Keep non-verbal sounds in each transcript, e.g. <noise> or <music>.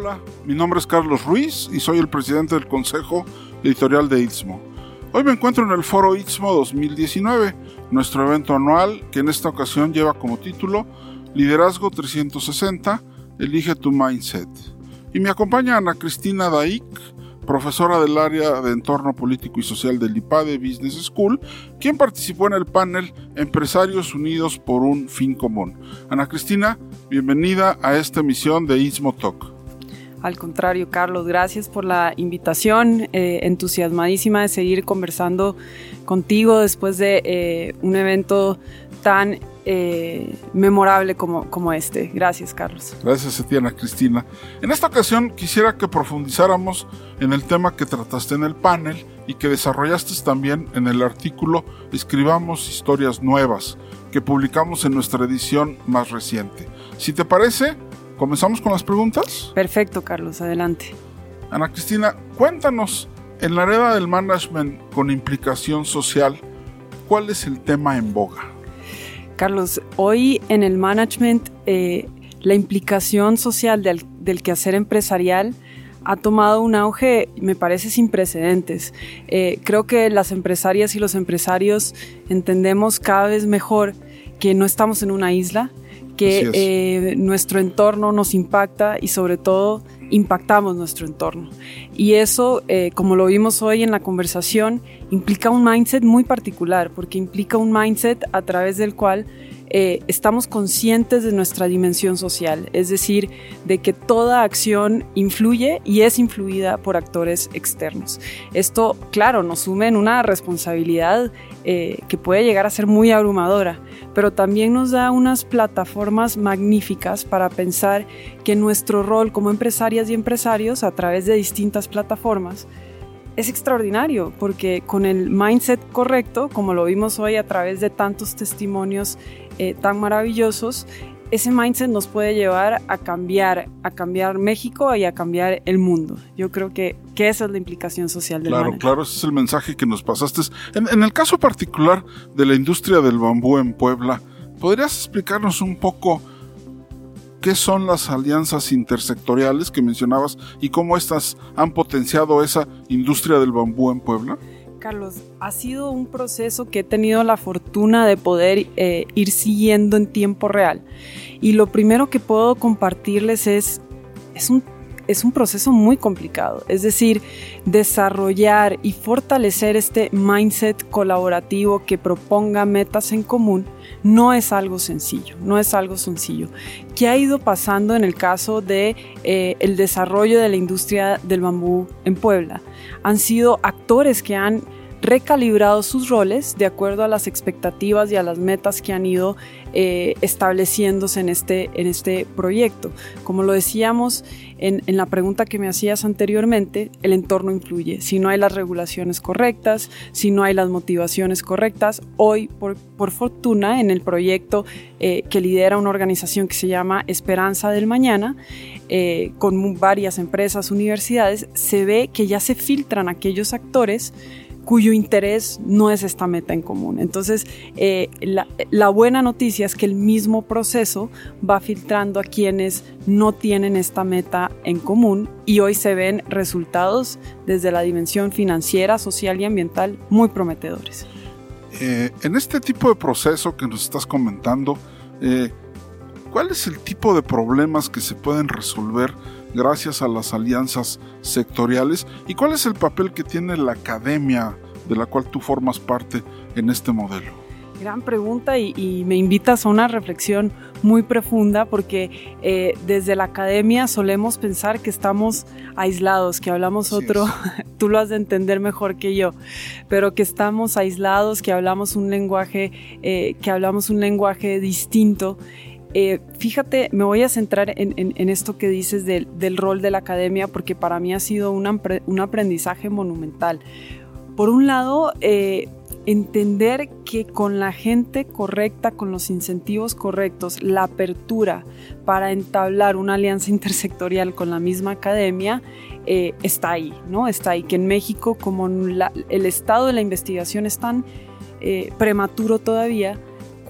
Hola, mi nombre es Carlos Ruiz y soy el presidente del Consejo Editorial de Istmo. Hoy me encuentro en el Foro Istmo 2019, nuestro evento anual que en esta ocasión lleva como título Liderazgo 360, Elige tu Mindset. Y me acompaña Ana Cristina Daik, profesora del área de entorno político y social del IPADE Business School, quien participó en el panel Empresarios Unidos por un Fin Común. Ana Cristina, bienvenida a esta emisión de Istmo Talk. Al contrario, Carlos, gracias por la invitación, eh, entusiasmadísima de seguir conversando contigo después de eh, un evento tan eh, memorable como, como este. Gracias, Carlos. Gracias a Cristina. En esta ocasión quisiera que profundizáramos en el tema que trataste en el panel y que desarrollaste también en el artículo Escribamos historias nuevas, que publicamos en nuestra edición más reciente. Si te parece, ¿Comenzamos con las preguntas? Perfecto, Carlos, adelante. Ana Cristina, cuéntanos, en la era del management con implicación social, ¿cuál es el tema en boga? Carlos, hoy en el management eh, la implicación social del, quehacer empresarial ha tomado un auge, me parece, sin precedentes. Eh, creo que las empresarias y los empresarios entendemos cada vez mejor que no estamos en una isla, que eh, nuestro entorno nos impacta y sobre todo impactamos nuestro entorno. Y eso, eh, como lo vimos hoy en la conversación, implica un mindset muy particular, porque implica un mindset a través del cual eh, estamos conscientes de nuestra dimensión social, es decir, de que toda acción influye y es influida por actores externos. Esto, claro, nos sume en una responsabilidad eh, que puede llegar a ser muy abrumadora, pero también nos da unas plataformas magníficas para pensar que nuestro rol como empresarias y empresarios a través de distintas plataformas es extraordinario porque con el mindset correcto, como lo vimos hoy a través de tantos testimonios eh, tan maravillosos, ese mindset nos puede llevar a cambiar, a cambiar México y a cambiar el mundo. Yo creo que, que esa es la implicación social del Claro, claro, ese es el mensaje que nos pasaste. En, en el caso particular de la industria del bambú en Puebla, ¿podrías explicarnos un poco qué son las alianzas intersectoriales que mencionabas y cómo estas han potenciado esa industria del bambú en Puebla? Carlos, ha sido un proceso que he tenido la fortuna de poder eh, ir siguiendo en tiempo real. Y lo primero que puedo compartirles es, es un es un proceso muy complicado. Es decir, desarrollar y fortalecer este mindset colaborativo que proponga metas en común no es algo sencillo, no es algo sencillo. ¿Qué ha ido pasando en el caso de eh, el desarrollo de la industria del bambú en Puebla? Han sido actores que han recalibrado sus roles de acuerdo a las expectativas y a las metas que han ido eh, estableciéndose en este, en este proyecto. Como lo decíamos en, la pregunta que me hacías anteriormente, el entorno influye. Si no hay las regulaciones correctas, si no hay las motivaciones correctas, hoy, por, fortuna, en el proyecto eh, que lidera una organización que se llama Esperanza del Mañana, eh, con varias empresas, universidades, se ve que ya se filtran aquellos actores cuyo interés no es esta meta en común. Entonces, eh, la, buena noticia es que el mismo proceso va filtrando a quienes no tienen esta meta en común y hoy se ven resultados desde la dimensión financiera, social y ambiental muy prometedores. Eh, en este tipo de proceso que nos estás comentando, eh, ¿cuál es el tipo de problemas que se pueden resolver? Gracias a las alianzas sectoriales y cuál es el papel que tiene la academia de la cual tú formas parte en este modelo. Gran pregunta y, me invitas a una reflexión muy profunda porque eh, desde la academia solemos pensar que estamos aislados, que hablamos otro, <laughs> tú lo has de entender mejor que yo, pero que estamos aislados, que hablamos un lenguaje, eh, que hablamos un lenguaje distinto eh, fíjate, me voy a centrar en, esto que dices del, rol de la academia porque para mí ha sido un, aprendizaje monumental. Por un lado, eh, entender que con la gente correcta, con los incentivos correctos, la apertura para entablar una alianza <laughs> intersectorial con la misma academia eh, está ahí, ¿no? Está ahí, que en México como el estado de la investigación es tan prematuro todavía,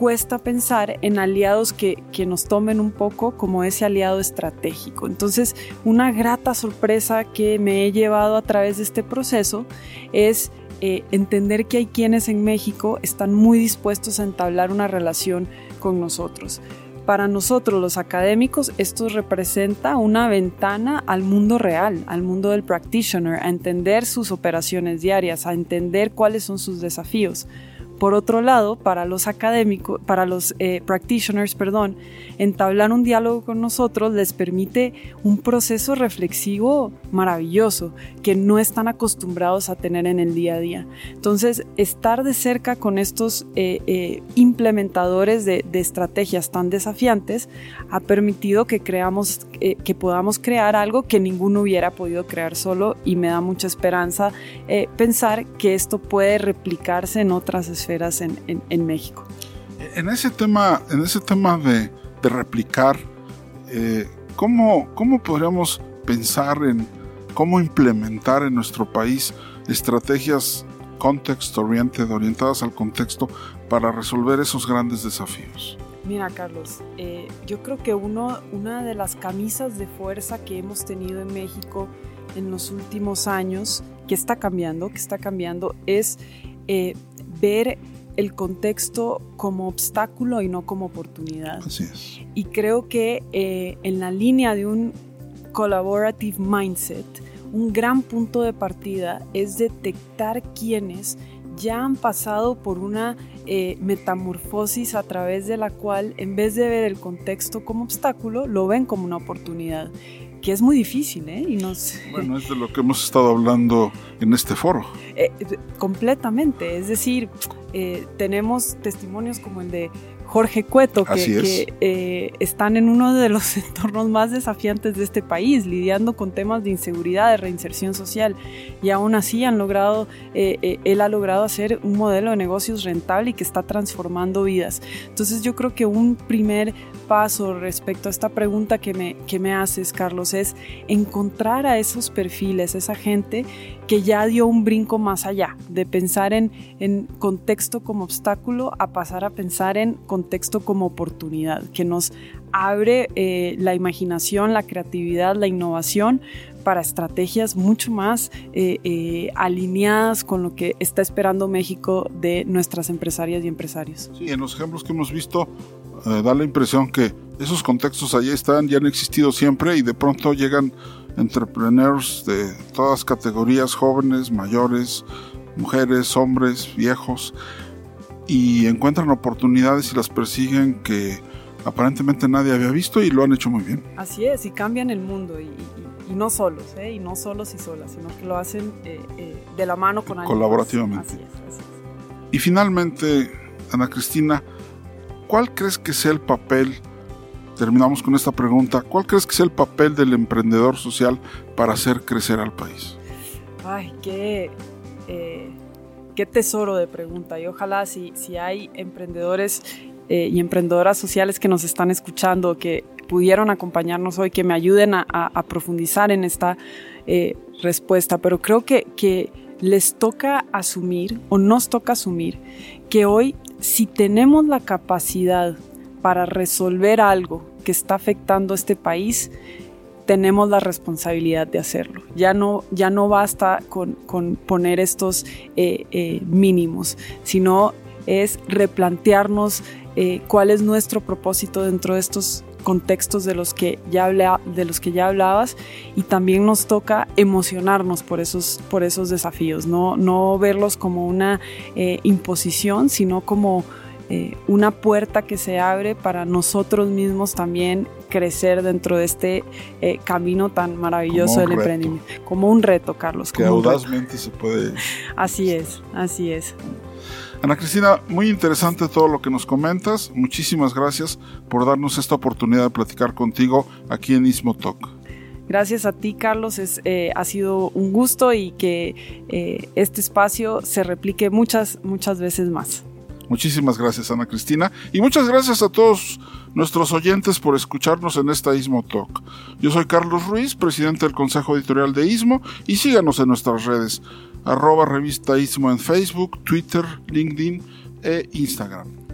cuesta pensar en aliados que, que, nos tomen un poco como ese aliado estratégico. Entonces, una grata sorpresa que me he llevado a través de este proceso es eh, entender que hay quienes en México están muy dispuestos a entablar una relación con nosotros. Para nosotros los académicos esto representa una ventana al mundo real, al mundo del practitioner, a entender sus operaciones diarias, a entender cuáles son sus desafíos. Por otro lado, para los académicos, para los eh, practitioners, perdón, entablar un diálogo con nosotros les permite un proceso reflexivo maravilloso que no están acostumbrados a tener en el día a día. Entonces, estar de cerca con estos eh, eh, implementadores de, estrategias tan desafiantes ha permitido que creamos, que podamos crear algo que ninguno hubiera podido crear solo y me da mucha esperanza pensar que esto puede replicarse en otras esferas en, México. En ese tema, en ese tema de, replicar, eh, ¿cómo, ¿cómo podríamos pensar en cómo implementar en nuestro país estrategias context oriented, orientadas al contexto para resolver esos grandes desafíos? Mira, Carlos, eh, yo creo que uno, una de las camisas de fuerza que hemos tenido en México en los últimos años, que está cambiando, que está cambiando, es eh, ver el contexto como obstáculo y no como oportunidad. Así es. Y creo que eh, en la línea de un collaborative mindset, un gran punto de partida es detectar quienes ya han pasado por una eh, metamorfosis a través de la cual, en vez de ver el contexto como obstáculo, lo ven como una oportunidad que es muy difícil, ¿eh? Y nos... Bueno, es de lo que hemos estado hablando en este foro. Eh, completamente, es decir, eh, tenemos testimonios como el de Jorge Cueto, que, eh, están en uno de los <laughs> entornos más desafiantes de este país, lidiando con temas de inseguridad, de reinserción social, y aún así han logrado, eh, eh, él ha logrado hacer un modelo de negocios rentable y que está transformando vidas. Entonces yo creo que un primer paso respecto a esta pregunta que me, que me haces, Carlos, es encontrar a esos perfiles, esa gente que ya dio un brinco más allá, de pensar en, en contexto como obstáculo a pasar a pensar en contexto como oportunidad, que nos abre eh, la imaginación, la creatividad, la innovación para estrategias mucho más eh, eh, alineadas con lo que está esperando México de nuestras empresarias y empresarios. Sí, en los ejemplos que hemos visto da la impresión que esos contextos allí están, ya han existido siempre y de pronto llegan entrepreneurs de todas categorías, jóvenes, mayores, mujeres, hombres, viejos, y encuentran oportunidades y las persiguen que aparentemente nadie había visto y lo han hecho muy bien. Así es, y cambian el mundo, y, no solos, ¿eh? y no solos y solas, sino que lo hacen eh, eh, de la mano con alguien. Colaborativamente. Así es, Y finalmente, Ana Cristina, ¿cuál crees que sea el papel terminamos con esta pregunta. ¿Cuál crees que es el papel del emprendedor social para hacer crecer al país? Ay, qué, eh, qué tesoro de pregunta. Y ojalá si, si hay emprendedores eh, y emprendedoras sociales que nos están escuchando, que pudieron acompañarnos hoy, que me ayuden a, profundizar en esta eh, respuesta. Pero creo que, que les toca asumir o nos toca asumir que hoy si tenemos la capacidad para resolver algo que está afectando a este país, tenemos la responsabilidad de hacerlo. Ya no, ya no basta con, poner estos eh, eh, mínimos, sino es replantearnos eh, cuál es nuestro propósito dentro de estos contextos de los que ya de los que ya hablabas y también nos toca emocionarnos por esos por esos desafíos no no verlos como una imposición sino como eh, una puerta que se abre para nosotros mismos también crecer dentro de este eh, camino tan maravilloso del emprendimiento. Como un reto, Carlos. Que audazmente se puede. Así es, así es. Ana Cristina, muy interesante todo lo que nos comentas. Muchísimas gracias por darnos esta oportunidad de platicar contigo aquí en Ismo Talk. Gracias a ti, Carlos. Es, eh, ha sido un gusto y que este espacio se replique muchas, muchas veces más. Muchísimas gracias, Ana Cristina. Y muchas gracias a todos nuestros oyentes por escucharnos en esta Ismo Talk. Yo soy Carlos Ruiz, presidente del Consejo Editorial de Ismo, y síganos en nuestras redes, arroba revista Ismo en Facebook, Twitter, LinkedIn e Instagram.